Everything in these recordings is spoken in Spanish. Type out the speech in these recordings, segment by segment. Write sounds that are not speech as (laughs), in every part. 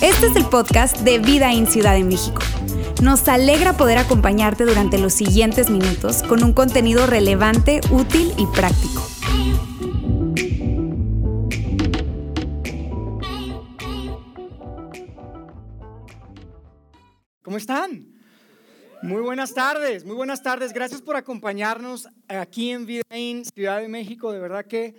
Este es el podcast de Vida en Ciudad de México. Nos alegra poder acompañarte durante los siguientes minutos con un contenido relevante, útil y práctico. ¿Cómo están? Muy buenas tardes, muy buenas tardes. Gracias por acompañarnos aquí en Vida en Ciudad de México. De verdad que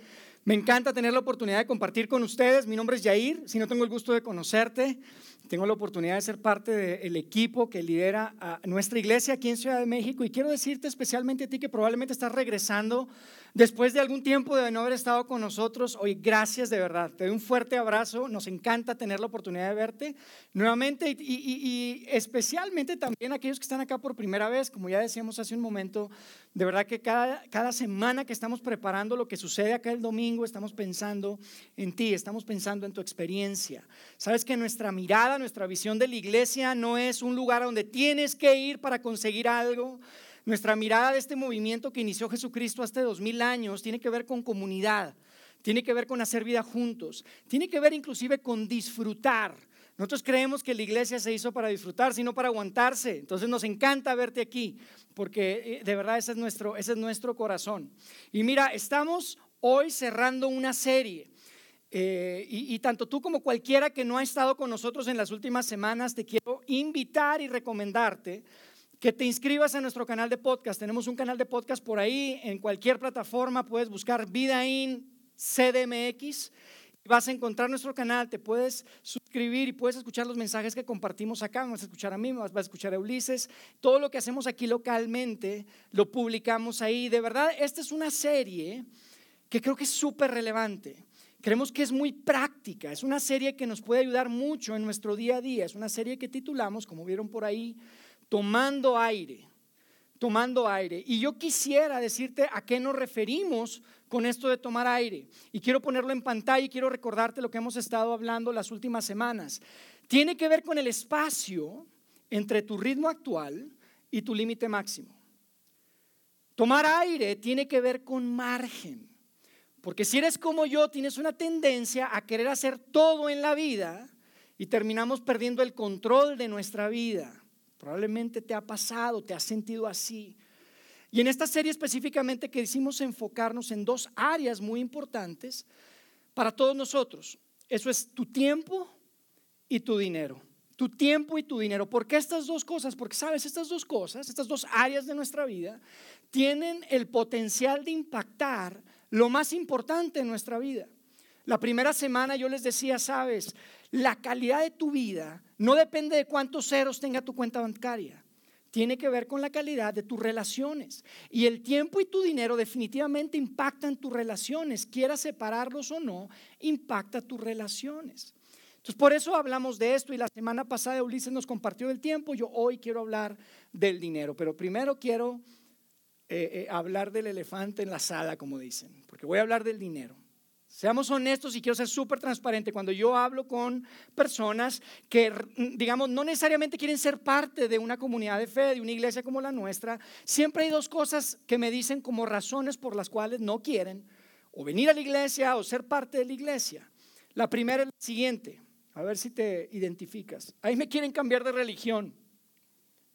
me encanta tener la oportunidad de compartir con ustedes. Mi nombre es Yair, si no tengo el gusto de conocerte. Tengo la oportunidad de ser parte del equipo que lidera nuestra iglesia aquí en Ciudad de México y quiero decirte especialmente a ti que probablemente estás regresando después de algún tiempo de no haber estado con nosotros. Hoy gracias de verdad, te doy un fuerte abrazo, nos encanta tener la oportunidad de verte nuevamente y, especialmente también aquellos que están acá por primera vez, como ya decíamos hace un momento, de verdad que cada, cada semana que estamos preparando lo que sucede acá el domingo, estamos pensando en ti, estamos pensando en tu experiencia. Sabes que nuestra mirada nuestra visión de la iglesia no es un lugar donde tienes que ir para conseguir algo. Nuestra mirada de este movimiento que inició Jesucristo hace dos mil años tiene que ver con comunidad, tiene que ver con hacer vida juntos, tiene que ver inclusive con disfrutar. Nosotros creemos que la iglesia se hizo para disfrutar, sino para aguantarse. Entonces nos encanta verte aquí, porque eh, de verdad ese es nuestro, ese es nuestro corazón. Y mira, estamos hoy cerrando una serie eh, y, tanto tú como cualquiera que no ha estado con nosotros en las últimas semanas, te quiero invitar y recomendarte que te inscribas a nuestro canal de podcast. Tenemos un canal de podcast por ahí, en cualquier plataforma puedes buscar Vidain CDMX. Vas a encontrar nuestro canal, te puedes suscribir y puedes escuchar los mensajes que compartimos acá. Vas a escuchar a mí, vas a escuchar a Ulises. Todo lo que hacemos aquí localmente lo publicamos ahí. De verdad, esta es una serie que creo que es súper relevante. Creemos que es muy práctica, es una serie que nos puede ayudar mucho en nuestro día a día, es una serie que titulamos, como vieron por ahí, Tomando aire, tomando aire. Y yo quisiera decirte a qué nos referimos con esto de tomar aire. Y quiero ponerlo en pantalla y quiero recordarte lo que hemos estado hablando las últimas semanas. Tiene que ver con el espacio entre tu ritmo actual y tu límite máximo. Tomar aire tiene que ver con margen. Porque si eres como yo, tienes una tendencia a querer hacer todo en la vida y terminamos perdiendo el control de nuestra vida. Probablemente te ha pasado, te has sentido así. Y en esta serie específicamente quisimos enfocarnos en dos áreas muy importantes para todos nosotros. Eso es tu tiempo y tu dinero. Tu tiempo y tu dinero. ¿Por qué estas dos cosas? Porque sabes, estas dos cosas, estas dos áreas de nuestra vida, tienen el potencial de impactar lo más importante en nuestra vida. La primera semana yo les decía, sabes, la calidad de tu vida no depende de cuántos ceros tenga tu cuenta bancaria. Tiene que ver con la calidad de tus relaciones. Y el tiempo y tu dinero definitivamente impactan tus relaciones. Quieras separarlos o no, impacta tus relaciones. Entonces, por eso hablamos de esto y la semana pasada Ulises nos compartió el tiempo. Yo hoy quiero hablar del dinero, pero primero quiero eh, eh, hablar del elefante en la sala, como dicen, porque voy a hablar del dinero. Seamos honestos y quiero ser súper transparente. Cuando yo hablo con personas que, digamos, no necesariamente quieren ser parte de una comunidad de fe, de una iglesia como la nuestra, siempre hay dos cosas que me dicen como razones por las cuales no quieren o venir a la iglesia o ser parte de la iglesia. La primera es la siguiente, a ver si te identificas. Ahí me quieren cambiar de religión.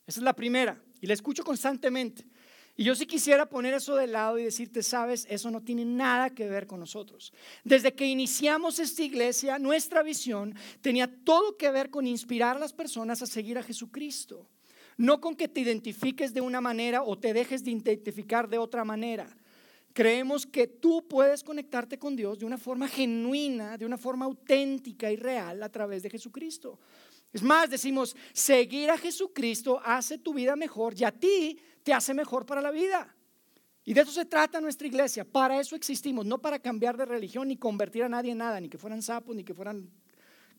Esa es la primera y la escucho constantemente. Y yo sí quisiera poner eso de lado y decirte, sabes, eso no tiene nada que ver con nosotros. Desde que iniciamos esta iglesia, nuestra visión tenía todo que ver con inspirar a las personas a seguir a Jesucristo. No con que te identifiques de una manera o te dejes de identificar de otra manera. Creemos que tú puedes conectarte con Dios de una forma genuina, de una forma auténtica y real a través de Jesucristo. Es más, decimos, seguir a Jesucristo hace tu vida mejor y a ti te hace mejor para la vida. Y de eso se trata nuestra iglesia. Para eso existimos, no para cambiar de religión ni convertir a nadie en nada, ni que fueran sapos, ni que fueran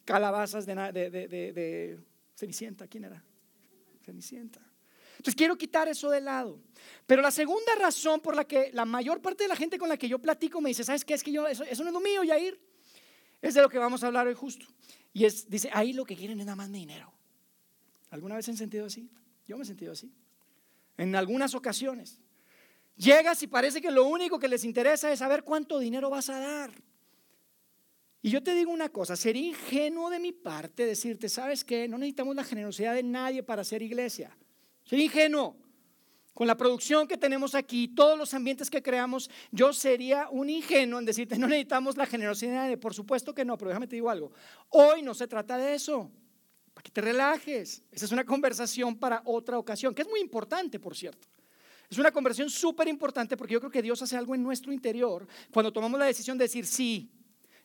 calabazas de, de, de, de Cenicienta. ¿Quién era? Cenicienta. Entonces quiero quitar eso de lado. Pero la segunda razón por la que la mayor parte de la gente con la que yo platico me dice, ¿sabes qué? Es que yo, eso, eso no es lo mío, Yair. Es de lo que vamos a hablar hoy justo. Y es, dice, ahí lo que quieren es nada más dinero. ¿Alguna vez han sentido así? Yo me he sentido así en algunas ocasiones. Llegas y parece que lo único que les interesa es saber cuánto dinero vas a dar. Y yo te digo una cosa, sería ingenuo de mi parte decirte, ¿sabes qué? No necesitamos la generosidad de nadie para hacer iglesia. Sería ingenuo. Con la producción que tenemos aquí, todos los ambientes que creamos, yo sería un ingenuo en decirte, no necesitamos la generosidad de nadie. Por supuesto que no, pero déjame te digo algo. Hoy no se trata de eso. Para que te relajes. Esa es una conversación para otra ocasión, que es muy importante, por cierto. Es una conversación súper importante porque yo creo que Dios hace algo en nuestro interior cuando tomamos la decisión de decir, sí,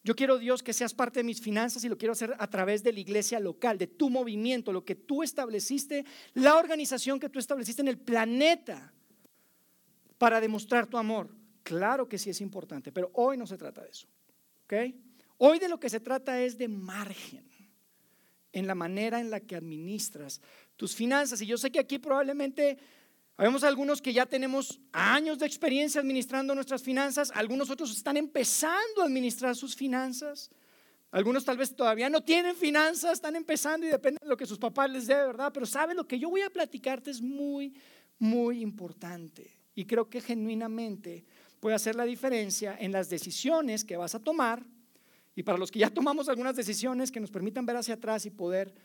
yo quiero Dios que seas parte de mis finanzas y lo quiero hacer a través de la iglesia local, de tu movimiento, lo que tú estableciste, la organización que tú estableciste en el planeta para demostrar tu amor. Claro que sí es importante, pero hoy no se trata de eso. Hoy de lo que se trata es de margen en la manera en la que administras tus finanzas. Y yo sé que aquí probablemente Habemos algunos que ya tenemos años de experiencia administrando nuestras finanzas, algunos otros están empezando a administrar sus finanzas, algunos tal vez todavía no tienen finanzas, están empezando y depende de lo que sus papás les dé, ¿verdad? Pero saben lo que yo voy a platicarte es muy, muy importante y creo que genuinamente puede hacer la diferencia en las decisiones que vas a tomar y para los que ya tomamos algunas decisiones que nos permitan ver hacia atrás y poder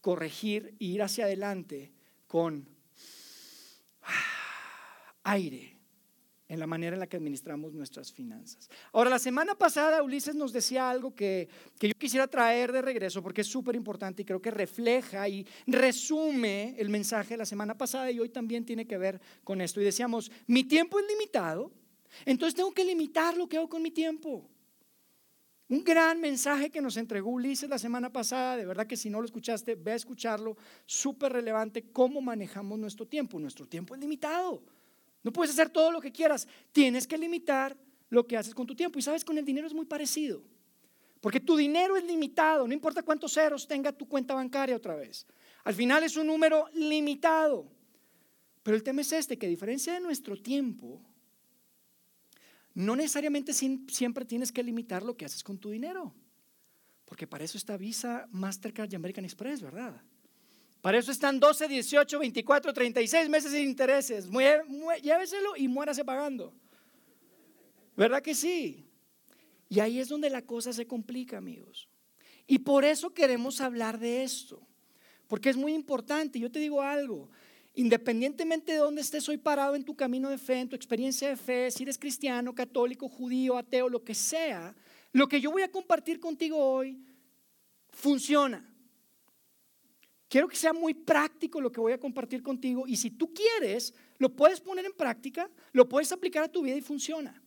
corregir e ir hacia adelante con aire en la manera en la que administramos nuestras finanzas. Ahora, la semana pasada Ulises nos decía algo que, que yo quisiera traer de regreso porque es súper importante y creo que refleja y resume el mensaje de la semana pasada y hoy también tiene que ver con esto. Y decíamos, mi tiempo es limitado, entonces tengo que limitar lo que hago con mi tiempo. Un gran mensaje que nos entregó Ulises la semana pasada, de verdad que si no lo escuchaste, ve a escucharlo, súper relevante, cómo manejamos nuestro tiempo. Nuestro tiempo es limitado. No puedes hacer todo lo que quieras. Tienes que limitar lo que haces con tu tiempo. Y sabes, con el dinero es muy parecido. Porque tu dinero es limitado, no importa cuántos ceros tenga tu cuenta bancaria otra vez. Al final es un número limitado. Pero el tema es este, que a diferencia de nuestro tiempo, no necesariamente siempre tienes que limitar lo que haces con tu dinero. Porque para eso está Visa, Mastercard y American Express, ¿verdad? Para eso están 12, 18, 24, 36 meses sin intereses. lléveselo y muérase pagando. ¿Verdad que sí? Y ahí es donde la cosa se complica, amigos. Y por eso queremos hablar de esto. Porque es muy importante. Yo te digo algo. Independientemente de dónde estés hoy parado en tu camino de fe, en tu experiencia de fe, si eres cristiano, católico, judío, ateo, lo que sea, lo que yo voy a compartir contigo hoy funciona. Quiero que sea muy práctico lo que voy a compartir contigo y si tú quieres, lo puedes poner en práctica, lo puedes aplicar a tu vida y funciona.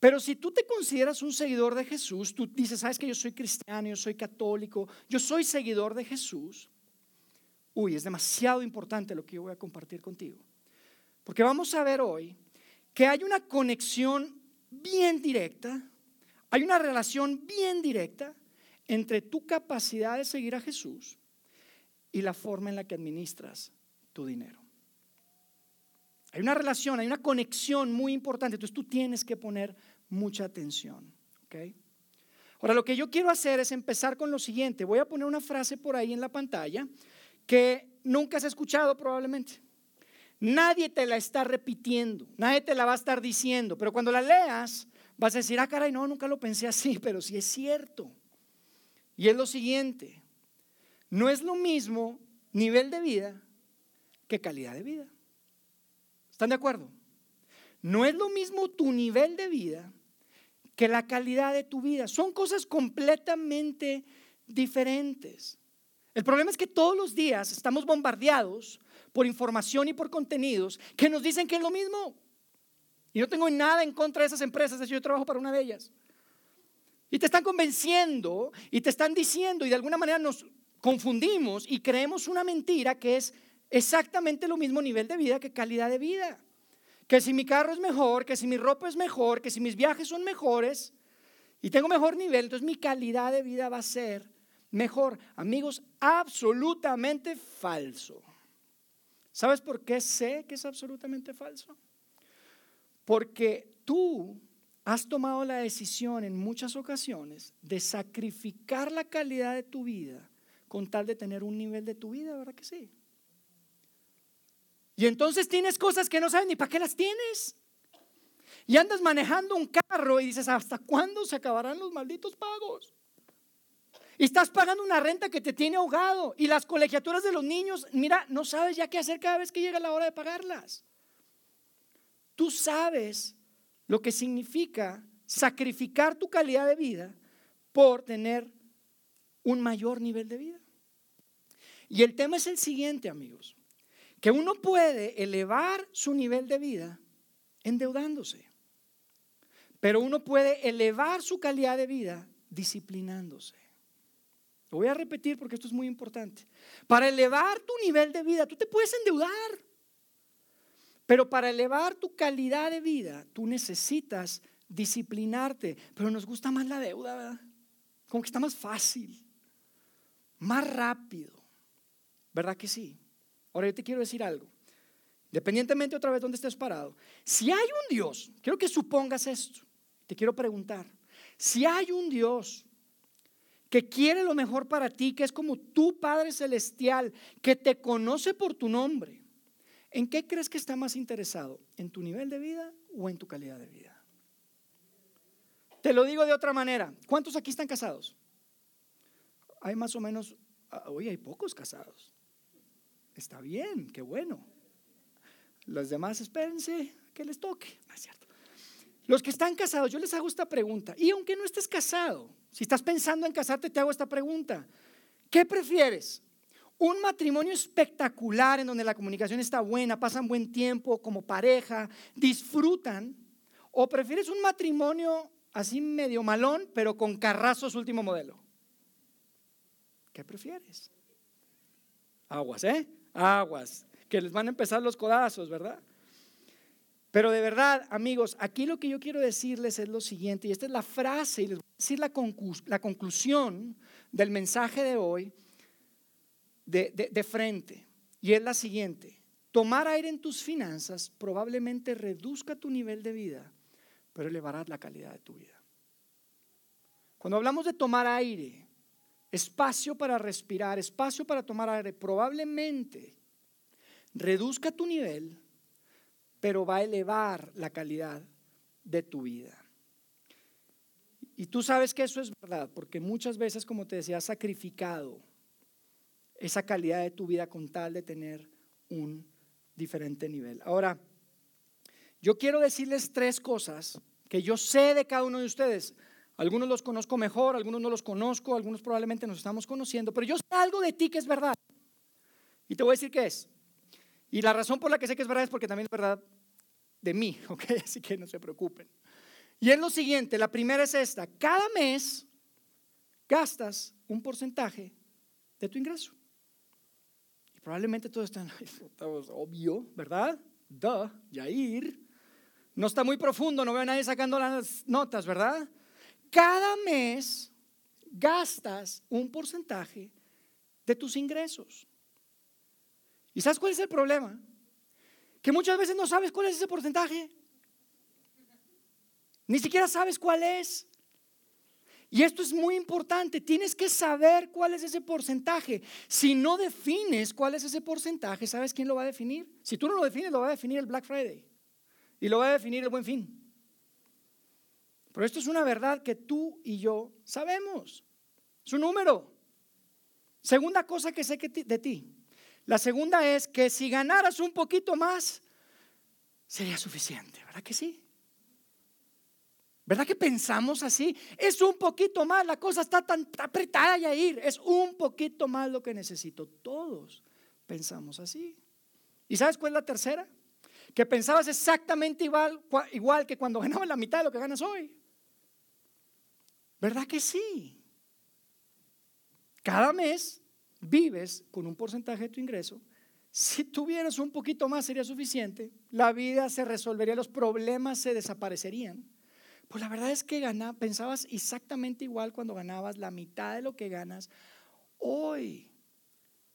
Pero si tú te consideras un seguidor de Jesús, tú dices, sabes que yo soy cristiano, yo soy católico, yo soy seguidor de Jesús, uy, es demasiado importante lo que yo voy a compartir contigo. Porque vamos a ver hoy que hay una conexión bien directa, hay una relación bien directa entre tu capacidad de seguir a Jesús y la forma en la que administras tu dinero. Hay una relación, hay una conexión muy importante, entonces tú tienes que poner mucha atención. Ahora, lo que yo quiero hacer es empezar con lo siguiente. Voy a poner una frase por ahí en la pantalla que nunca has escuchado probablemente. Nadie te la está repitiendo, nadie te la va a estar diciendo, pero cuando la leas vas a decir, ah, caray, no, nunca lo pensé así, (laughs) pero sí es cierto. Y es lo siguiente, no es lo mismo nivel de vida que calidad de vida. ¿Están de acuerdo? No es lo mismo tu nivel de vida que la calidad de tu vida. Son cosas completamente diferentes. El problema es que todos los días estamos bombardeados por información y por contenidos que nos dicen que es lo mismo. Y no tengo nada en contra de esas empresas, de hecho yo trabajo para una de ellas. Y te están convenciendo y te están diciendo y de alguna manera nos confundimos y creemos una mentira que es exactamente lo mismo nivel de vida que calidad de vida. Que si mi carro es mejor, que si mi ropa es mejor, que si mis viajes son mejores y tengo mejor nivel, entonces mi calidad de vida va a ser mejor. Amigos, absolutamente falso. ¿Sabes por qué sé que es absolutamente falso? Porque tú has tomado la decisión en muchas ocasiones de sacrificar la calidad de tu vida con tal de tener un nivel de tu vida, ¿verdad que sí? Y entonces tienes cosas que no sabes ni para qué las tienes. Y andas manejando un carro y dices, ¿hasta cuándo se acabarán los malditos pagos? Y estás pagando una renta que te tiene ahogado. Y las colegiaturas de los niños, mira, no sabes ya qué hacer cada vez que llega la hora de pagarlas. Tú sabes lo que significa sacrificar tu calidad de vida por tener un mayor nivel de vida. Y el tema es el siguiente, amigos, que uno puede elevar su nivel de vida endeudándose, pero uno puede elevar su calidad de vida disciplinándose. Lo voy a repetir porque esto es muy importante. Para elevar tu nivel de vida, tú te puedes endeudar, pero para elevar tu calidad de vida, tú necesitas disciplinarte. Pero nos gusta más la deuda, ¿verdad? Como que está más fácil, más rápido. ¿Verdad que sí? Ahora yo te quiero decir algo. Independientemente otra vez donde estés parado. Si hay un Dios, quiero que supongas esto. Te quiero preguntar. Si hay un Dios que quiere lo mejor para ti, que es como tu Padre Celestial, que te conoce por tu nombre, ¿en qué crees que está más interesado? ¿En tu nivel de vida o en tu calidad de vida? Te lo digo de otra manera. ¿Cuántos aquí están casados? Hay más o menos, hoy ah, hay pocos casados. Está bien, qué bueno. Los demás espérense que les toque. No es cierto. Los que están casados, yo les hago esta pregunta. Y aunque no estés casado, si estás pensando en casarte, te hago esta pregunta. ¿Qué prefieres? ¿Un matrimonio espectacular en donde la comunicación está buena, pasan buen tiempo como pareja, disfrutan? ¿O prefieres un matrimonio así medio malón, pero con carrazos último modelo? ¿Qué prefieres? Aguas, ¿eh? aguas, que les van a empezar los codazos, ¿verdad? Pero de verdad, amigos, aquí lo que yo quiero decirles es lo siguiente, y esta es la frase, y les voy a decir la, conclusión del mensaje de hoy de, de frente, y es la siguiente. Tomar aire en tus finanzas probablemente reduzca tu nivel de vida, pero elevará la calidad de tu vida. Cuando hablamos de tomar aire, espacio para respirar, espacio para tomar aire, probablemente reduzca tu nivel, pero va a elevar la calidad de tu vida. Y tú sabes que eso es verdad, porque muchas veces, como te decía, has sacrificado esa calidad de tu vida con tal de tener un diferente nivel. Ahora, yo quiero decirles tres cosas que yo sé de cada uno de ustedes. Algunos los conozco mejor, algunos no los conozco, algunos probablemente nos estamos conociendo, pero yo sé algo de ti que es verdad. Y te voy a decir qué es. Y la razón por la que sé que es verdad es porque también es verdad de mí, (laughs) ¿ok? Así que no se preocupen. Y es lo siguiente, la primera es esta, cada mes gastas un porcentaje de tu ingreso. Y probablemente todo está (laughs) obvio, ¿verdad? Duh, Yair. No está muy profundo, no veo a nadie sacando las notas, ¿verdad? cada mes gastas un porcentaje de tus ingresos. ¿Y sabes cuál es el problema? Que muchas veces no sabes cuál es ese porcentaje. Ni siquiera sabes cuál es. Y esto es muy importante, tienes que saber cuál es ese porcentaje. Si no defines cuál es ese porcentaje, ¿sabes quién lo va a definir? Si tú no lo defines, lo va a definir el Black Friday. Y lo va a definir el Buen Fin. Pero esto es una verdad que tú y yo sabemos. Su número. Segunda cosa que sé de ti. La segunda es que si ganaras un poquito más, sería suficiente. ¿Verdad que sí? ¿Verdad que pensamos así? Es un poquito más, la cosa está tan apretada, ir. Es un poquito más lo que necesito. Todos pensamos así. ¿Y sabes cuál es la tercera? Que pensabas exactamente igual, igual que cuando (laughs) ganabas la mitad de lo que ganas hoy. ¿Verdad que sí? Cada mes vives con un porcentaje de tu ingreso. Si tuvieras un poquito más sería suficiente. La vida se resolvería, los problemas se desaparecerían. Pues la verdad es que pensabas exactamente igual cuando ganabas la mitad de lo que ganas hoy.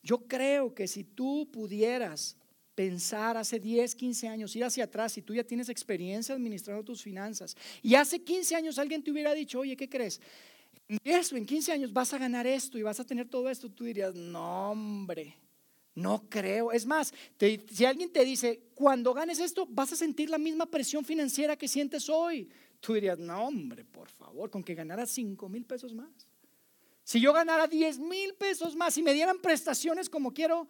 Yo creo que si tú pudieras pensar hace 10, 15 años, ir hacia atrás, si tú ya tienes experiencia administrando tus finanzas, y hace 15 años alguien te hubiera dicho, oye, ¿qué crees? En eso, en 15 años vas a ganar esto y vas a tener todo esto, tú dirías, no, hombre, No creo. Es más, si alguien te dice, cuando ganes esto, vas a sentir la misma presión financiera que sientes hoy. Tú dirías, no, hombre, por favor, con que ganara 5 mil pesos más. Si yo ganara 10 mil pesos más y me dieran prestaciones como quiero,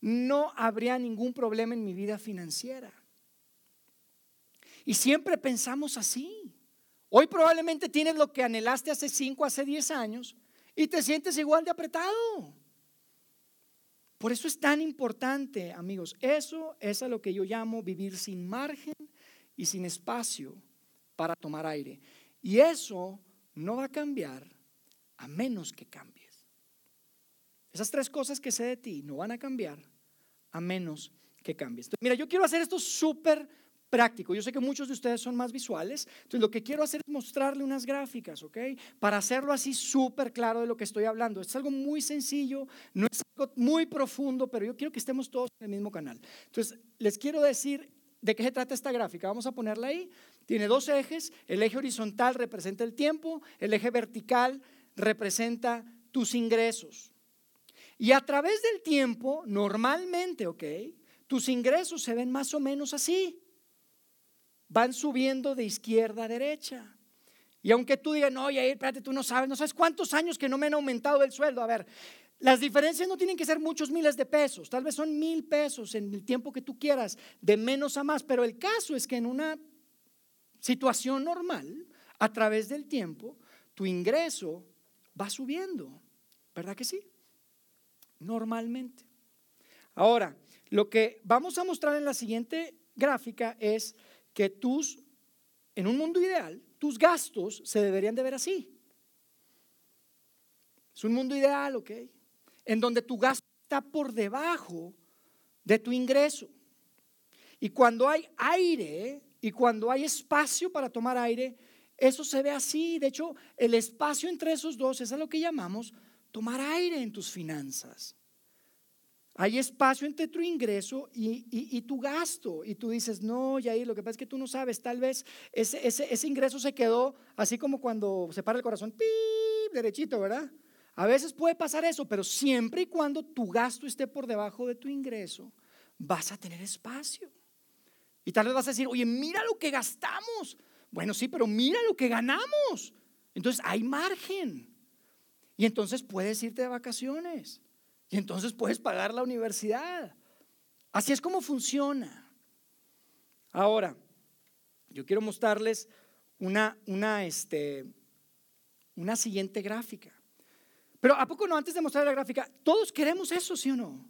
no habría ningún problema en mi vida financiera. Y siempre pensamos así. Hoy probablemente tienes lo que anhelaste hace 5, hace 10 años y te sientes igual de apretado. Por eso es tan importante, amigos. Eso es a lo que yo llamo vivir sin margen y sin espacio para tomar aire. Y eso no va a cambiar a menos que cambies. Esas tres cosas que sé de ti no van a cambiar a menos que cambies. mira, yo quiero hacer esto súper práctico. Yo sé que muchos de ustedes son más visuales, entonces lo que quiero hacer es mostrarle unas gráficas, ¿ok? Para hacerlo así súper claro de lo que estoy hablando. Es algo muy sencillo, no es algo muy profundo, pero yo quiero que estemos todos en el mismo canal. Entonces, les quiero decir de qué se trata esta gráfica. Vamos a ponerla ahí. Tiene dos ejes. El eje horizontal representa el tiempo, el eje vertical representa tus ingresos. Y a través del tiempo, normalmente, ¿ok? Tus ingresos se ven más o menos así van subiendo de izquierda a derecha. Y aunque tú digas, no, Yair, espérate, tú no sabes, no sabes cuántos años que no me han aumentado el sueldo. A ver, las diferencias no tienen que ser muchos miles de pesos, tal vez son mil pesos en el tiempo que tú quieras, de menos a más, pero el caso es que en una situación normal, a través del tiempo, tu ingreso va subiendo, ¿verdad que sí? Normalmente. Ahora, lo que vamos a mostrar en la siguiente gráfica es que tus, en un mundo ideal, tus gastos se deberían de ver así. Es un mundo ideal, ¿ok? En donde tu gasto está por debajo de tu ingreso. Y cuando hay aire y cuando hay espacio para tomar aire, eso se ve así. De hecho, el espacio entre esos dos es a lo que llamamos tomar aire en tus finanzas. Hay espacio entre tu ingreso y, tu gasto. Y tú dices, no, Yair, lo que pasa es que tú no sabes, tal vez ese, ingreso se quedó así como cuando se para el corazón, ¡pip! derechito, ¿verdad? A veces puede pasar eso, pero siempre y cuando tu gasto esté por debajo de tu ingreso, vas a tener espacio. Y tal vez vas a decir, oye, mira lo que gastamos. Bueno, sí, pero mira lo que ganamos. Entonces hay margen. Y entonces puedes irte de vacaciones. Y entonces puedes pagar la universidad. Así es como funciona. Ahora, yo quiero mostrarles una, una, este, una siguiente gráfica. Pero ¿a poco no? Antes de mostrar la gráfica, todos queremos eso, ¿sí o no?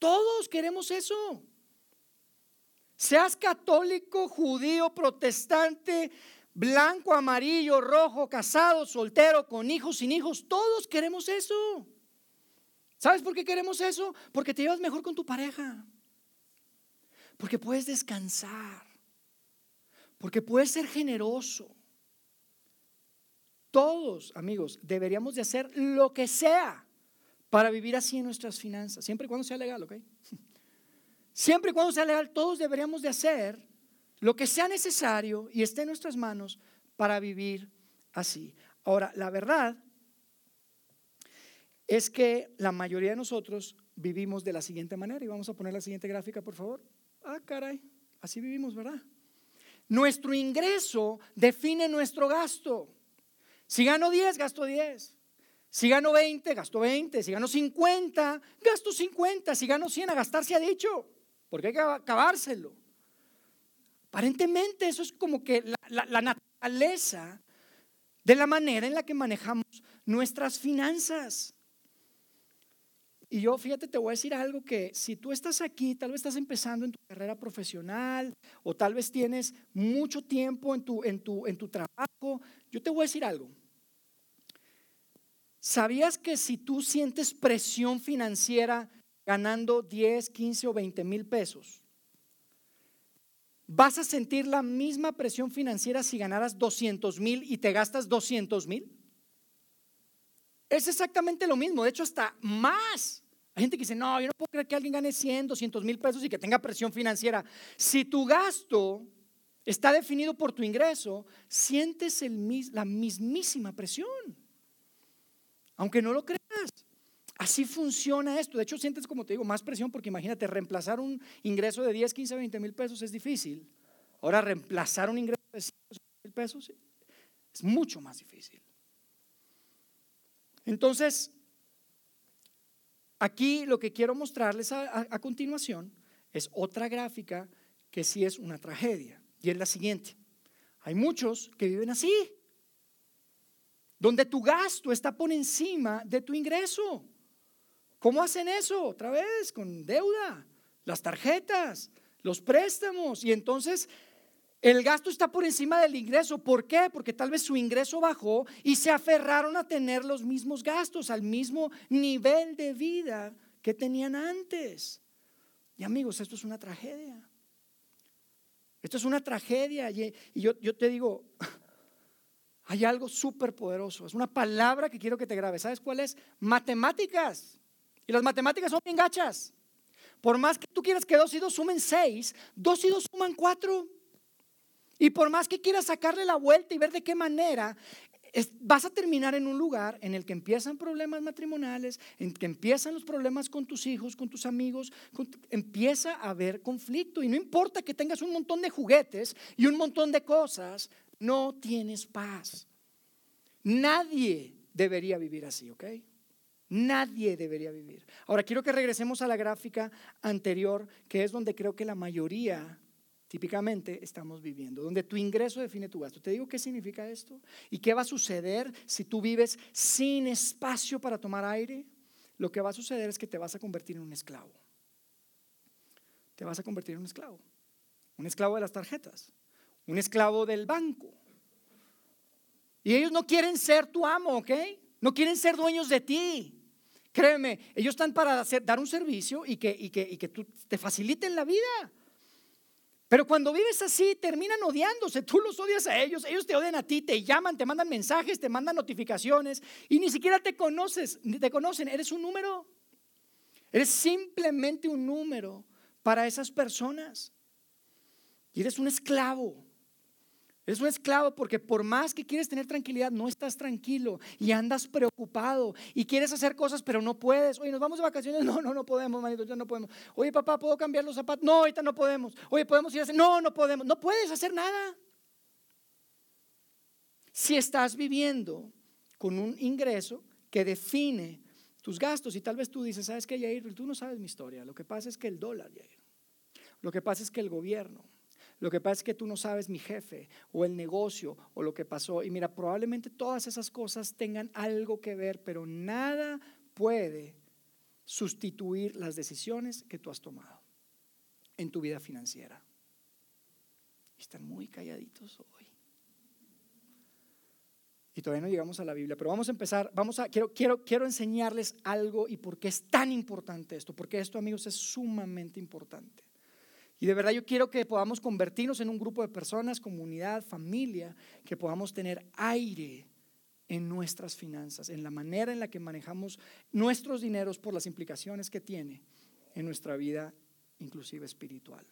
Todos queremos eso. Seas católico, judío, protestante, blanco, amarillo, rojo, casado, soltero, con hijos, sin hijos, todos queremos eso. ¿Sabes por qué queremos eso? Porque te llevas mejor con tu pareja. Porque puedes descansar. Porque puedes ser generoso. Todos, amigos, deberíamos de hacer lo que sea para vivir así en nuestras finanzas, siempre y cuando sea legal, ¿ok? (laughs) Siempre y cuando sea legal, todos deberíamos de hacer lo que sea necesario y esté en nuestras manos para vivir así. Ahora, la verdad es que la mayoría de nosotros vivimos de la siguiente manera. Y vamos a poner la siguiente gráfica, por favor. Ah, caray, así vivimos, ¿verdad? Nuestro ingreso define nuestro gasto. Si gano 10, gasto 10. Si gano 20, gasto 20. Si gano 50, gasto 50. Si gano 100, a gastar se ha dicho. Porque hay que acabárselo. Aparentemente eso es como que la, la naturaleza de la manera en la que manejamos nuestras finanzas. Y yo, fíjate, te voy a decir algo que si tú estás aquí, tal vez estás empezando en tu carrera profesional o tal vez tienes mucho tiempo en tu, en tu, en tu trabajo, yo te voy a decir algo. ¿Sabías que si tú sientes presión financiera ganando 10, 15 o 20 mil pesos, vas a sentir la misma presión financiera si ganaras 200 mil y te gastas 200 mil? Es exactamente lo mismo, de hecho hasta más. Hay gente que dice, no, yo no puedo creer que alguien gane 100, 200 mil pesos y que tenga presión financiera. Si tu gasto está definido por tu ingreso, sientes la mismísima presión. Aunque no lo creas. Así funciona esto. De hecho, sientes, como te digo, más presión porque imagínate, reemplazar un ingreso de 10, 15, 20 mil pesos es difícil. Ahora, reemplazar un ingreso de 100 mil pesos es mucho más difícil. Entonces, aquí lo que quiero mostrarles a, continuación es otra gráfica que sí es una tragedia. Y es la siguiente. Hay muchos que viven así, donde tu gasto está por encima de tu ingreso. ¿Cómo hacen eso? Otra vez, con deuda, las tarjetas, los préstamos. Y entonces el gasto está por encima del ingreso. ¿Por qué? Porque tal vez su ingreso bajó y se aferraron a tener los mismos gastos, al mismo nivel de vida que tenían antes. Y amigos, esto es una tragedia. Esto es una tragedia. Y, yo, te digo, (laughs) hay algo súper poderoso. Es una palabra que quiero que te grabes. ¿Sabes cuál es? Matemáticas. Y las matemáticas son bien gachas. Por más que tú quieras que dos y dos sumen seis, dos y dos suman cuatro. Y por más que quieras sacarle la vuelta y ver de qué manera, vas a terminar en un lugar en el que empiezan problemas matrimoniales, en que empiezan los problemas con tus hijos, con tus amigos, empieza a haber conflicto. Y no importa que tengas un montón de juguetes y un montón de cosas, no tienes paz. Nadie debería vivir así, ¿ok? Nadie debería vivir. Ahora quiero que regresemos a la gráfica anterior, que es donde creo que la mayoría típicamente estamos viviendo, donde tu ingreso define tu gasto. Te digo qué significa esto y qué va a suceder si tú vives sin espacio para tomar aire. Lo que va a suceder es que te vas a convertir en un esclavo. Te vas a convertir en un esclavo. Un esclavo de las tarjetas, un esclavo del banco. Y ellos no quieren ser tu amo, ¿ok? No quieren ser dueños de ti. Créeme, ellos están para dar un servicio y que, y que, tú te faciliten la vida. Pero cuando vives así, terminan odiándose. Tú los odias a ellos, ellos te odian a ti, te llaman, te mandan mensajes, te mandan notificaciones y ni siquiera te conoces, te conocen. Eres un número. Eres simplemente un número para esas personas. Y eres un esclavo. Es un esclavo porque por más que quieres tener tranquilidad, no estás tranquilo y andas preocupado y quieres hacer cosas, pero no puedes. Oye, nos vamos de vacaciones. (laughs) No, no, no podemos, manito, ya no podemos. Oye, papá, ¿puedo cambiar los zapatos? No, ahorita no podemos. Oye, ¿podemos ir a hacer? No, no podemos. No puedes hacer nada. Si estás viviendo con un ingreso que define tus gastos y tal vez tú dices, ¿sabes qué, Yair? Tú no sabes mi historia. Lo que pasa es que el dólar, Yair. Lo que pasa es que el gobierno lo que pasa es que tú no sabes mi jefe o el negocio o lo que pasó. Y mira, probablemente todas esas cosas tengan algo que ver, pero nada puede sustituir las decisiones que tú has tomado en tu vida financiera. Están muy calladitos hoy. Y todavía no llegamos a la Biblia, pero vamos a empezar, vamos a quiero quiero quiero enseñarles algo y por qué es tan importante esto, porque esto, amigos, es sumamente importante. Y de verdad yo quiero que podamos convertirnos en un grupo de personas, comunidad, familia, que podamos tener aire en nuestras finanzas, en la manera en la que manejamos nuestros dineros por las implicaciones que tiene en nuestra vida, inclusive espiritual.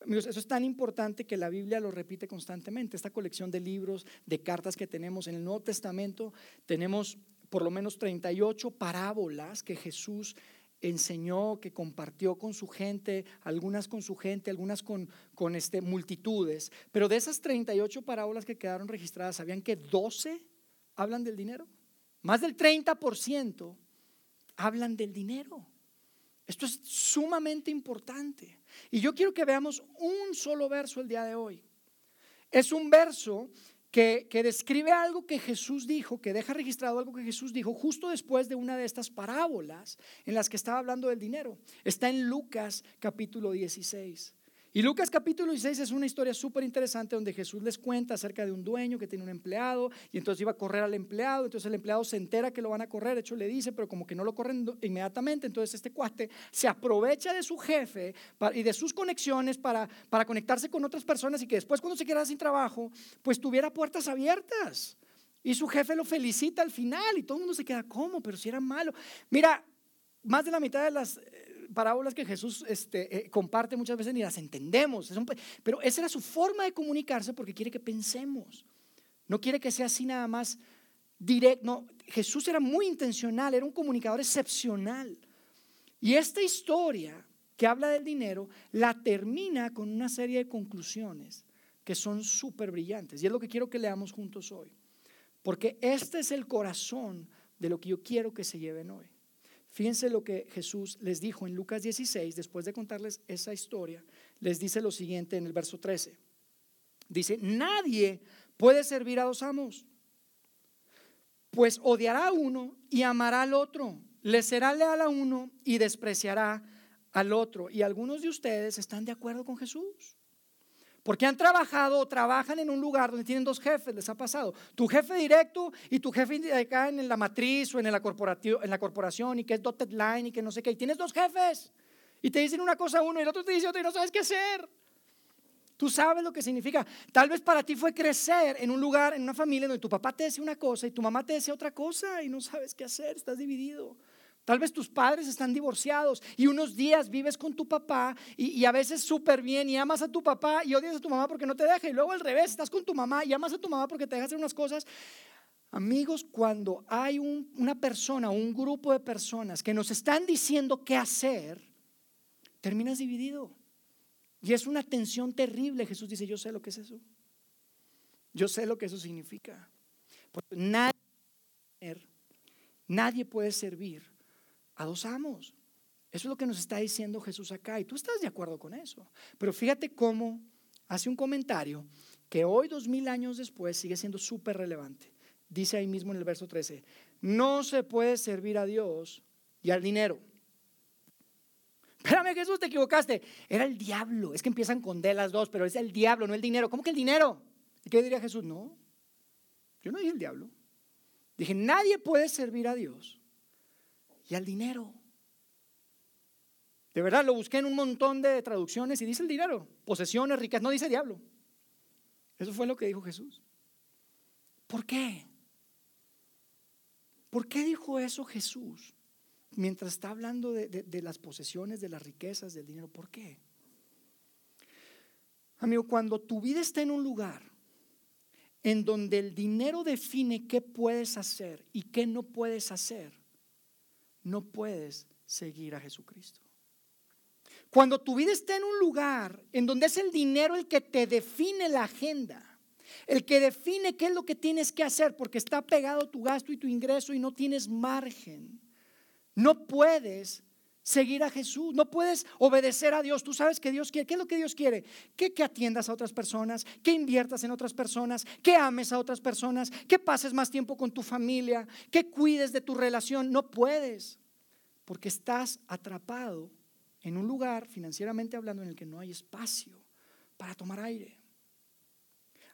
Amigos, eso es tan importante que la Biblia lo repite constantemente. Esta colección de libros, de cartas que tenemos en el Nuevo Testamento, tenemos por lo menos 38 parábolas que Jesús enseñó, que compartió con su gente, algunas con su gente, algunas con, con este, multitudes. Pero de esas 38 parábolas que quedaron registradas, ¿sabían que 12 hablan del dinero? Más del 30% hablan del dinero. Esto es sumamente importante. Y yo quiero que veamos un solo verso el día de hoy. Es un verso que, describe algo que Jesús dijo, que deja registrado algo que Jesús dijo justo después de una de estas parábolas en las que estaba hablando del dinero. Está en Lucas capítulo 16. Y Lucas capítulo 16 es una historia súper interesante donde Jesús les cuenta acerca de un dueño que tiene un empleado y entonces iba a correr al empleado, entonces el empleado se entera que lo van a correr, de hecho le dice, pero como que no lo corren inmediatamente, entonces este cuate se aprovecha de su jefe y de sus conexiones para, para conectarse con otras personas y que después cuando se queda sin trabajo, pues tuviera puertas abiertas. Y su jefe lo felicita al final y todo el mundo se queda, ¿cómo? Pero si era malo. Mira, más de la mitad de las parábolas que Jesús este, eh, comparte muchas veces ni las entendemos. pero esa era su forma de comunicarse porque quiere que pensemos. No quiere que sea así nada más directo. No, Jesús era muy intencional, era un comunicador excepcional. Y esta historia que habla del dinero la termina con una serie de conclusiones que son súper brillantes. Y es lo que quiero que leamos juntos hoy. Porque este es el corazón de lo que yo quiero que se lleven hoy. Fíjense lo que Jesús les dijo en Lucas 16, después de contarles esa historia, les dice lo siguiente en el verso 13. Dice, nadie puede servir a dos amos, pues odiará a uno y amará al otro, le será leal a uno y despreciará al otro. Y algunos de ustedes están de acuerdo con Jesús. Porque han trabajado o trabajan en un lugar donde tienen dos jefes, les ha pasado. Tu jefe directo y tu jefe acá en la matriz o en la, en la corporación y que es dotted line y que no sé qué. Y tienes dos jefes y te dicen una cosa uno y el otro te dice otra y no sabes qué hacer. Tú sabes lo que significa. Tal vez para ti fue crecer en un lugar, en una familia donde tu papá te decía una cosa y tu mamá te decía otra cosa y no sabes qué hacer, estás dividido. Tal vez tus padres están divorciados y unos días vives con tu papá y, a veces súper bien y amas a tu papá y odias a tu mamá porque no te deja y luego al revés, estás con tu mamá y amas a tu mamá porque te deja hacer unas cosas. Amigos, cuando hay una persona un grupo de personas que nos están diciendo qué hacer, terminas dividido. Y es una tensión terrible. Jesús dice, yo sé lo que es eso. Yo sé lo que eso significa. Porque nadie, nadie puede servir a dos amos. Eso es lo que nos está diciendo Jesús acá y tú estás de acuerdo con eso. Pero fíjate cómo hace un comentario que hoy, dos mil años después, sigue siendo súper relevante. Dice ahí mismo en el verso 13, no se puede servir a Dios y al dinero. Espérame Jesús, te equivocaste. Era el diablo. Es que empiezan con D las dos, pero es el diablo, no el dinero. ¿Cómo que el dinero? ¿Y qué diría Jesús? No, yo no dije el diablo. Dije, nadie puede servir a Dios y al dinero. De verdad, lo busqué en un montón de traducciones y dice el dinero, posesiones, ricas, no dice diablo. Eso fue lo que dijo Jesús. ¿Por qué? ¿Por qué dijo eso Jesús mientras está hablando de, de, las posesiones, de las riquezas, del dinero? ¿Por qué? Amigo, cuando tu vida está en un lugar en donde el dinero define qué puedes hacer y qué no puedes hacer, no puedes seguir a Jesucristo. Cuando tu vida está en un lugar en donde es el dinero el que te define la agenda, el que define qué es lo que tienes que hacer, porque está pegado tu gasto y tu ingreso y no tienes margen, no puedes seguir a Jesús, no puedes obedecer a Dios. Tú sabes que Dios quiere. ¿Qué es lo que Dios quiere? Que, atiendas a otras personas, que inviertas en otras personas, que ames a otras personas, que pases más tiempo con tu familia, que cuides de tu relación. No puedes, porque estás atrapado en un lugar, financieramente hablando, en el que no hay espacio para tomar aire.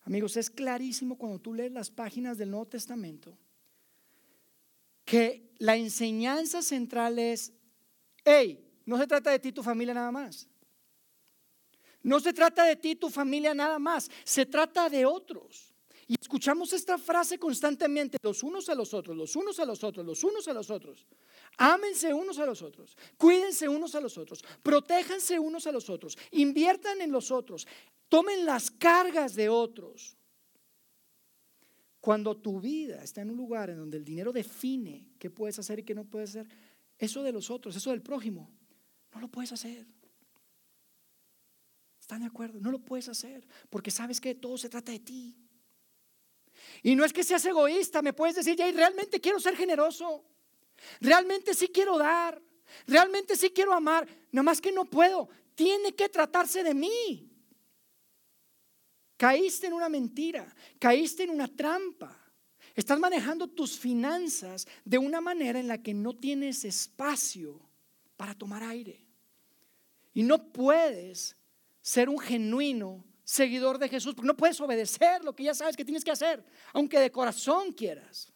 Amigos, es clarísimo cuando tú lees las páginas del Nuevo Testamento que la enseñanza central es hey, no se trata de ti, tu familia nada más. No se trata de ti, tu familia nada más. Se trata de otros. Y escuchamos esta frase constantemente, los unos a los otros, los unos a los otros, los unos a los otros. Ámense unos a los otros, cuídense unos a los otros, protéjanse unos a los otros, inviertan en los otros, tomen las cargas de otros. Cuando tu vida está en un lugar en donde el dinero define qué puedes hacer y qué no puedes hacer, eso de los otros, eso del prójimo, no lo puedes hacer. ¿Están de acuerdo? No lo puedes hacer porque sabes que todo se trata de ti. Y no es que seas egoísta, me puedes decir, ya, realmente quiero ser generoso, realmente sí quiero dar, realmente sí quiero amar, nada más que no puedo, tiene que tratarse de mí. Caíste en una mentira, caíste en una trampa. Estás manejando tus finanzas de una manera en la que no tienes espacio para tomar aire. Y no puedes ser un genuino seguidor de Jesús porque no puedes obedecer lo que ya sabes que tienes que hacer, aunque de corazón quieras.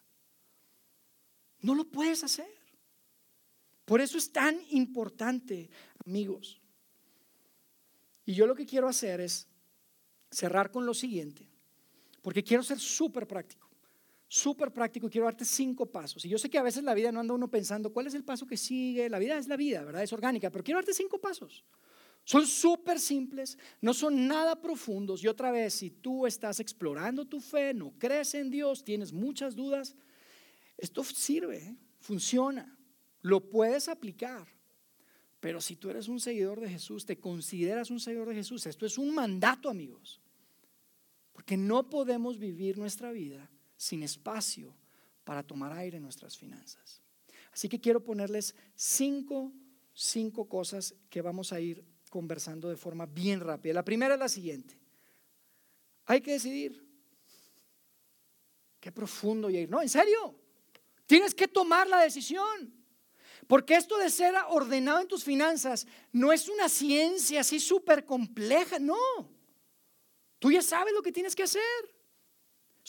No lo puedes hacer. Por eso es tan importante, amigos. Y yo lo que quiero hacer es cerrar con lo siguiente, porque quiero ser súper práctico súper práctico y quiero darte cinco pasos. Y yo sé que a veces la vida no anda uno pensando cuál es el paso que sigue. La vida es la vida, ¿verdad? Es orgánica, pero quiero darte cinco pasos. Son súper simples, no son nada profundos. Y otra vez, si tú estás explorando tu fe, no crees en Dios, tienes muchas dudas, Esto sirve, ¿eh? funciona, lo puedes aplicar. Pero si tú eres un seguidor de Jesús, te consideras un seguidor de Jesús, esto es un mandato, amigos. Porque no podemos vivir nuestra vida sin espacio para tomar aire en nuestras finanzas. Así que quiero ponerles cinco, cinco cosas que vamos a ir conversando de forma bien rápida. La primera es la siguiente. Hay que decidir. Qué profundo, ir. No, en serio. Tienes que tomar la decisión. Porque esto de ser ordenado en tus finanzas no es una ciencia así súper compleja, no. Tú ya sabes lo que tienes que hacer.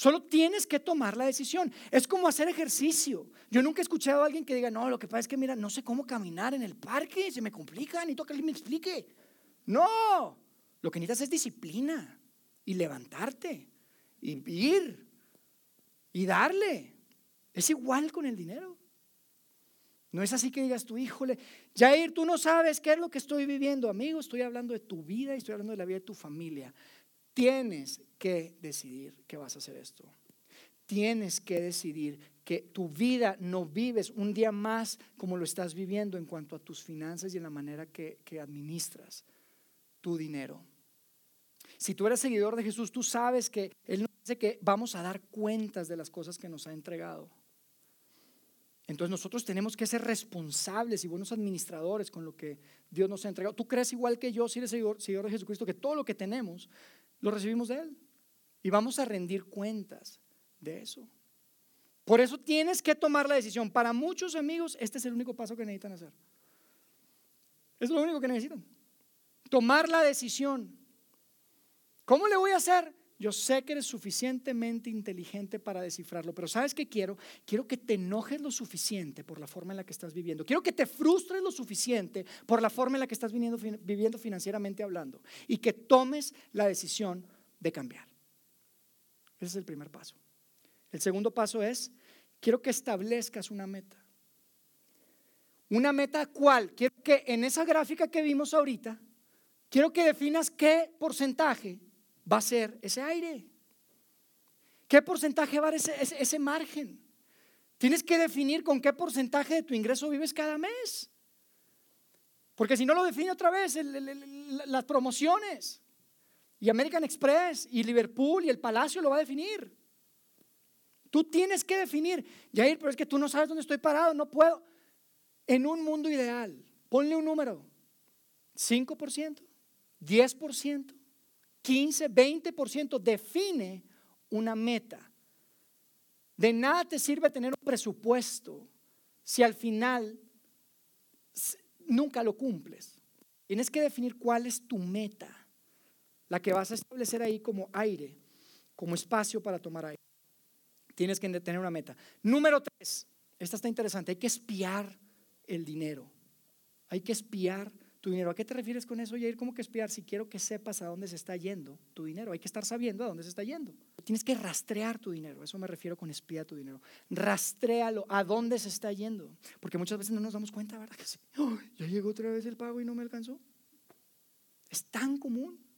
Solo tienes que tomar la decisión. Es como hacer ejercicio. Yo nunca he escuchado a alguien que diga, no, lo que pasa es que, mira, no sé cómo caminar en el parque, se me complica, ni que alguien me explique. No, lo que necesitas es disciplina y levantarte y ir y darle. Es igual con el dinero. No es así que digas tú, híjole, Jair, tú no sabes qué es lo que estoy viviendo. Amigo, estoy hablando de tu vida y estoy hablando de la vida de tu familia. Tienes que decidir que vas a hacer esto. Tienes que decidir que tu vida no vives un día más como lo estás viviendo en cuanto a tus finanzas y en la manera que, que administras tu dinero. Si tú eres seguidor de Jesús, tú sabes que Él nos dice que vamos a dar cuentas de las cosas que nos ha entregado. Entonces nosotros tenemos que ser responsables y buenos administradores con lo que Dios nos ha entregado. ¿Tú crees igual que yo, si eres seguidor, de Jesucristo, que todo lo que tenemos lo recibimos de Él? Y vamos a rendir cuentas de eso. Por eso tienes que tomar la decisión. Para muchos amigos, este es el único paso que necesitan hacer. Es lo único que necesitan. Tomar la decisión. ¿Cómo le voy a hacer? Yo sé que eres suficientemente inteligente para descifrarlo, pero ¿sabes qué quiero? Quiero que te enojes lo suficiente por la forma en la que estás viviendo. Quiero que te frustres lo suficiente por la forma en la que estás viviendo, financieramente hablando y que tomes la decisión de cambiar. Ese es el primer paso. El segundo paso es, quiero que establezcas una meta. ¿Una meta cuál? Quiero que en esa gráfica que vimos ahorita, quiero que definas qué porcentaje va a ser ese aire? ¿Qué porcentaje va a ser ese, margen? Tienes que definir con qué porcentaje de tu ingreso vives cada mes. Porque si no lo define otra vez, las promociones y American Express y Liverpool y el Palacio lo va a definir. Tú tienes que definir, Jair, pero es que tú no sabes dónde estoy parado, no puedo. En un mundo ideal, ponle un número, 5%, 10%, 15, 20% define una meta. De nada te sirve tener un presupuesto si al final nunca lo cumples. Tienes que definir cuál es tu meta, la que vas a establecer ahí como aire, como espacio para tomar aire. Tienes que tener una meta. Número tres, esta está interesante, hay que espiar el dinero. Hay que espiar tu dinero. ¿A qué te refieres con eso, ir ¿Cómo que espiar? Si quiero que sepas a dónde se está yendo tu dinero, hay que estar sabiendo a dónde se está yendo. Tienes que rastrear tu dinero, eso me refiero con espiar tu dinero. Rastréalo, a dónde se está yendo. Porque muchas veces no nos damos cuenta, ¿verdad? Que sí. ya llegó otra vez el pago y no me alcanzó. Es tan común.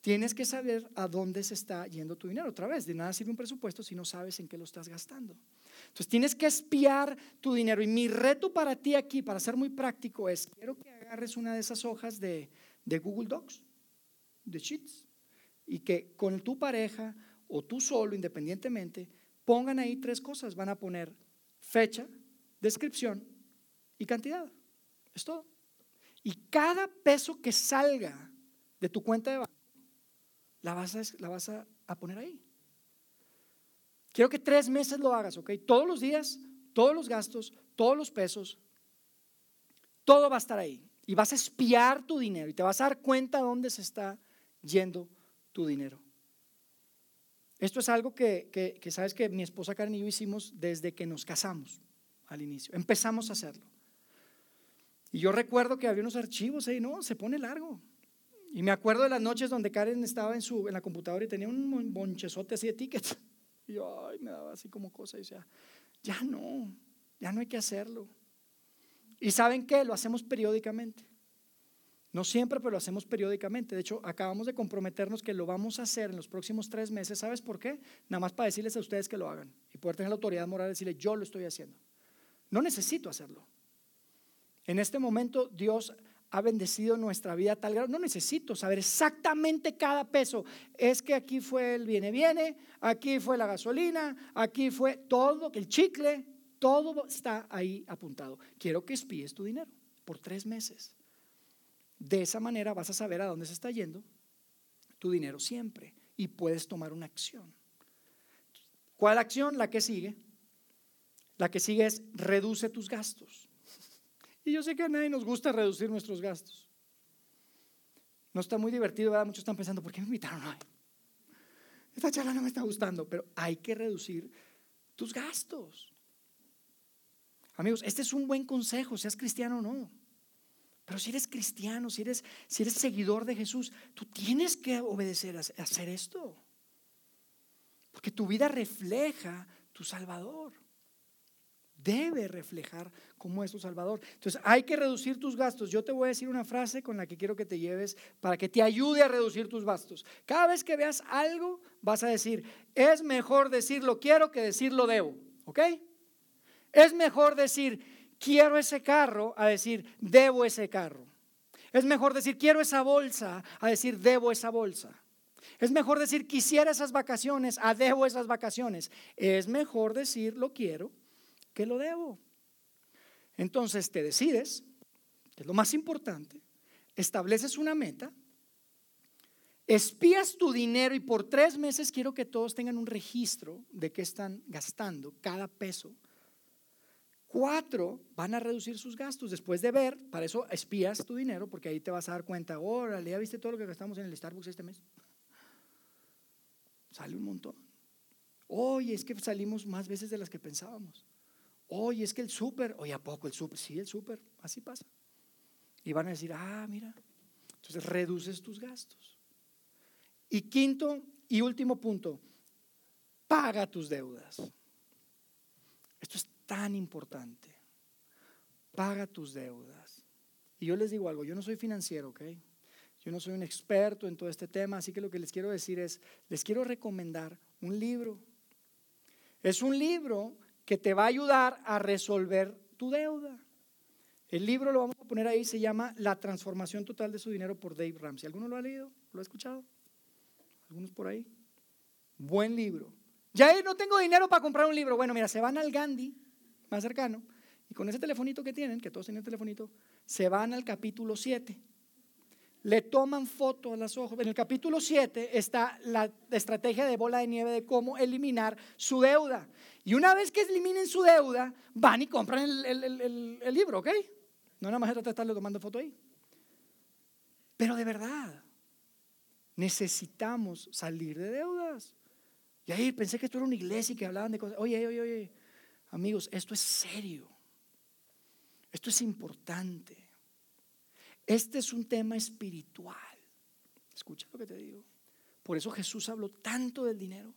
Tienes que saber a dónde se está yendo tu dinero. Otra vez, de nada sirve un presupuesto si no sabes en qué lo estás gastando. Entonces tienes que espiar tu dinero. Y mi reto para ti aquí, para ser muy práctico, es, quiero que agarres una de esas hojas de, de Google Docs, de Sheets, y que con tu pareja o tú solo, independientemente, pongan ahí tres cosas. Van a poner fecha, descripción y cantidad. Es todo. Y cada peso que salga de tu cuenta de banco, la vas a, la vas a, poner ahí. Quiero que tres meses lo hagas, ¿ok? Todos los días, todos los gastos, todos los pesos, todo va a estar ahí. Y vas a espiar tu dinero y te vas a dar cuenta dónde se está yendo tu dinero. Esto es algo que, que, sabes que mi esposa Karen y yo hicimos desde que nos casamos al inicio. Empezamos a hacerlo. Y yo recuerdo que había unos archivos ahí, no, se pone largo. Y me acuerdo de las noches donde Karen estaba en, su, en la computadora y tenía un bonchezote así de tickets. (laughs) Y yo, ay, me daba así como cosa y decía, ya no, ya no hay que hacerlo. Y ¿saben qué? Lo hacemos periódicamente. No siempre, pero lo hacemos periódicamente. De hecho, acabamos de comprometernos que lo vamos a hacer en los próximos tres meses. ¿Sabes por qué? Nada más para decirles a ustedes que lo hagan y poder tener la autoridad moral de decirle, yo lo estoy haciendo. No necesito hacerlo. En este momento Dios ha bendecido nuestra vida tal grado. No necesito saber exactamente cada peso. Es que aquí fue el viene, viene, aquí fue la gasolina, aquí fue todo, el chicle, todo está ahí apuntado. Quiero que espíes tu dinero por tres meses. De esa manera vas a saber a dónde se está yendo tu dinero siempre y puedes tomar una acción. ¿Cuál acción? La que sigue. La que sigue es reduce tus gastos. Y yo sé que a nadie nos gusta reducir nuestros gastos. No está muy divertido, ¿verdad? Muchos están pensando, ¿por qué me invitaron hoy? Esta charla no me está gustando, pero hay que reducir tus gastos. Amigos, este es un buen consejo, seas cristiano o no. Pero si eres cristiano, si eres, si eres seguidor de Jesús, tú tienes que obedecer hacer esto. Porque tu vida refleja tu Salvador. Debe reflejar cómo es tu Salvador. Entonces hay que reducir tus gastos. Yo te voy a decir una frase con la que quiero que te lleves para que te ayude a reducir tus gastos. Cada vez que veas algo, vas a decir, es mejor decir lo quiero que decir lo debo. ¿Ok? Es mejor decir, quiero ese carro a decir, debo ese carro. Es mejor decir, quiero esa bolsa a decir, debo esa bolsa. Es mejor decir, quisiera esas vacaciones a debo esas vacaciones. Es mejor decir, lo quiero que lo debo. Entonces te decides, que es lo más importante, estableces una meta, espías tu dinero y por tres meses quiero que todos tengan un registro de qué están gastando cada peso Cuatro, van a reducir sus gastos después de ver, para eso espías tu dinero, porque ahí te vas a dar cuenta, órale, ¿ya viste todo lo que gastamos en el Starbucks este mes? Sale un montón. Oye, es que salimos más veces de las que pensábamos. Oye, es que el súper, oye, ¿a poco el súper? Sí, el súper, así pasa. Y van a decir, ah, mira, entonces reduces tus gastos. Y quinto y último punto, paga tus deudas. Esto es tan importante. Paga tus deudas. Y yo les digo algo, yo no soy financiero, ¿ok? Yo no soy un experto en todo este tema, así que lo que les quiero decir es, les quiero recomendar un libro. Es un libro que te va a ayudar a resolver tu deuda. El libro lo vamos a poner ahí, se llama La transformación total de su dinero por Dave Ramsey. ¿Alguno lo ha leído? ¿Lo ha escuchado? ¿Algunos por ahí? Buen libro. Ya no tengo dinero para comprar un libro. Bueno, mira, se van al Gandhi más cercano, y con ese telefonito que tienen, que todos tienen telefonito, se van al capítulo 7. Le toman foto a las ojos. En el capítulo 7 está la estrategia de bola de nieve de cómo eliminar su deuda. Y una vez que eliminen su deuda, van y compran el, libro, ¿ok? No nada más trata de estarle tomando foto ahí. Pero de verdad, necesitamos salir de deudas. Y ahí pensé que esto era una iglesia y que hablaban de cosas. Oye, oye, oye, Amigos, esto es serio. Esto es importante. Este es un tema espiritual. Escucha lo que te digo. Por eso Jesús habló tanto del dinero.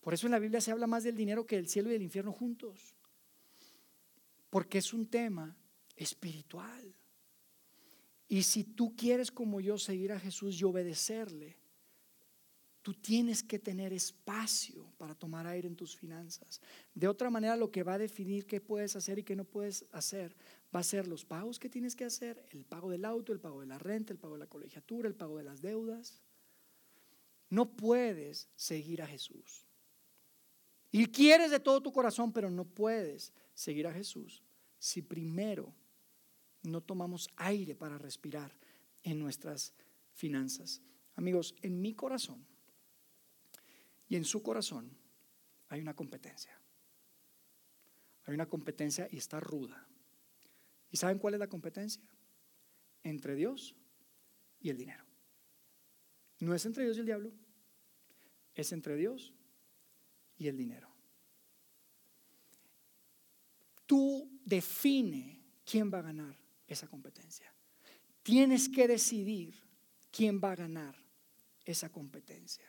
Por eso en la Biblia se habla más del dinero que del cielo y del infierno juntos. Porque es un tema espiritual. Y si tú quieres como yo seguir a Jesús y obedecerle, Tú tienes que tener espacio para tomar aire en tus finanzas. De otra manera, lo que va a definir qué puedes hacer y qué no puedes hacer va a ser los pagos que tienes que hacer, el pago del auto, el pago de la renta, el pago de la colegiatura, el pago de las deudas. No puedes seguir a Jesús. Y quieres de todo tu corazón, pero no puedes seguir a Jesús si primero no tomamos aire para respirar en nuestras finanzas. Amigos, en mi corazón y en su corazón hay una competencia. Hay una competencia y está ruda. ¿Y saben cuál es la competencia? Entre Dios y el dinero. No es entre Dios y el diablo, es entre Dios y el dinero. Tú define quién va a ganar esa competencia. Tienes que decidir quién va a ganar esa competencia.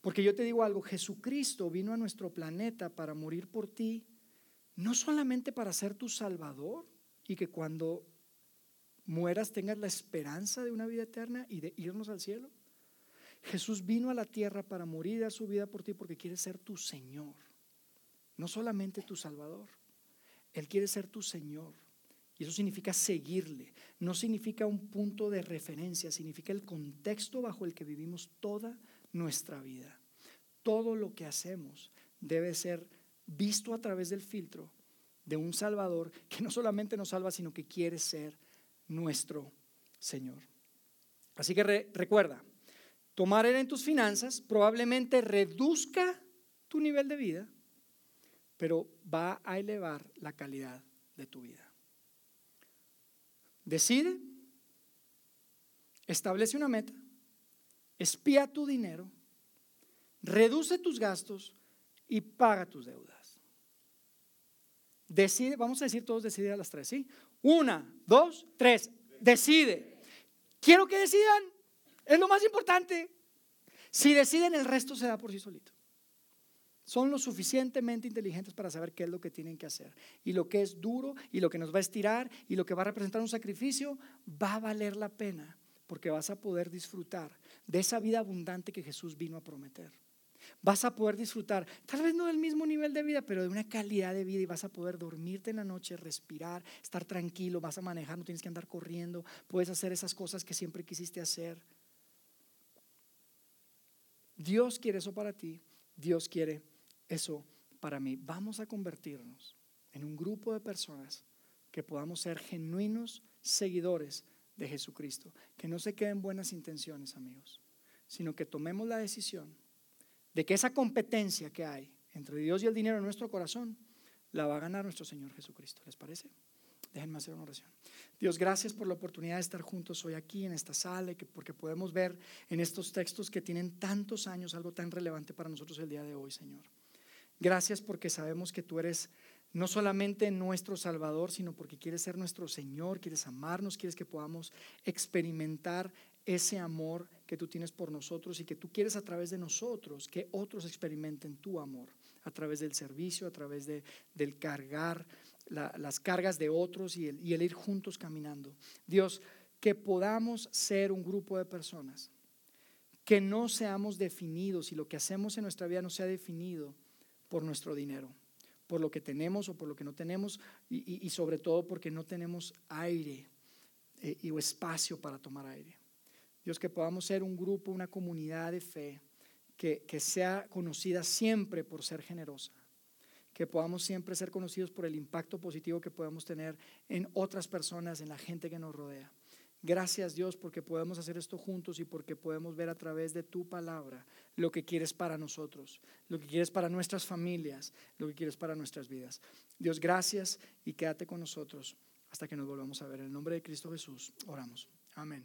Porque yo te digo algo, Jesucristo vino a nuestro planeta para morir por ti, no solamente para ser tu Salvador y que cuando mueras tengas la esperanza de una vida eterna y de irnos al cielo. Jesús vino a la tierra para morir a su vida por ti porque quiere ser tu Señor, no solamente tu Salvador. Él quiere ser tu Señor. Y eso significa seguirle. No significa un punto de referencia, significa el contexto bajo el que vivimos toda nuestra vida. Todo lo que hacemos debe ser visto a través del filtro de un Salvador que no solamente nos salva, sino que quiere ser nuestro Señor. Así que recuerda, tomar en tus finanzas probablemente reduzca tu nivel de vida, pero va a elevar la calidad de tu vida. Decide, establece una meta, espía tu dinero, reduce tus gastos y paga tus deudas. Decide, vamos a decir todos decide a las tres, ¿sí? Una, dos, tres, decide. Quiero que decidan, es lo más importante. Si deciden, el resto se da por sí solito son lo suficientemente inteligentes para saber qué es lo que tienen que hacer. Y lo que es duro y lo que nos va a estirar y lo que va a representar un sacrificio va a valer la pena porque vas a poder disfrutar de esa vida abundante que Jesús vino a prometer. Vas a poder disfrutar, tal vez no del mismo nivel de vida, pero de una calidad de vida y vas a poder dormirte en la noche, respirar, estar tranquilo, vas a manejar, no tienes que andar corriendo, puedes hacer esas cosas que siempre quisiste hacer. Dios quiere eso para ti, Dios quiere eso para mí. Vamos a convertirnos en un grupo de personas que podamos ser genuinos seguidores de Jesucristo. Que no se queden buenas intenciones, amigos, sino que tomemos la decisión de que esa competencia que hay entre Dios y el dinero en nuestro corazón la va a ganar nuestro Señor Jesucristo. ¿Les parece? Déjenme hacer una oración. Dios, gracias por la oportunidad de estar juntos hoy aquí en esta sala, porque podemos ver en estos textos que tienen tantos años algo tan relevante para nosotros el día de hoy, Señor. Gracias porque sabemos que tú eres no solamente nuestro Salvador, sino porque quieres ser nuestro Señor, quieres amarnos, quieres que podamos experimentar ese amor que tú tienes por nosotros y que tú quieres a través de nosotros que otros experimenten tu amor, a través del servicio, a través de, del cargar las cargas de otros y el, ir juntos caminando. Dios, que podamos ser un grupo de personas, que no seamos definidos y lo que hacemos en nuestra vida no sea definido por nuestro dinero, por lo que tenemos o por lo que no tenemos y, sobre todo porque no tenemos aire eh, o espacio para tomar aire. Dios, que podamos ser un grupo, una comunidad de fe que, que sea conocida siempre por ser generosa, que podamos siempre ser conocidos por el impacto positivo que podemos tener en otras personas, en la gente que nos rodea. Gracias Dios porque podemos hacer esto juntos y porque podemos ver a través de tu palabra lo que quieres para nosotros, lo que quieres para nuestras familias, lo que quieres para nuestras vidas. Dios, gracias y quédate con nosotros hasta que nos volvamos a ver. En el nombre de Cristo Jesús, oramos. Amén.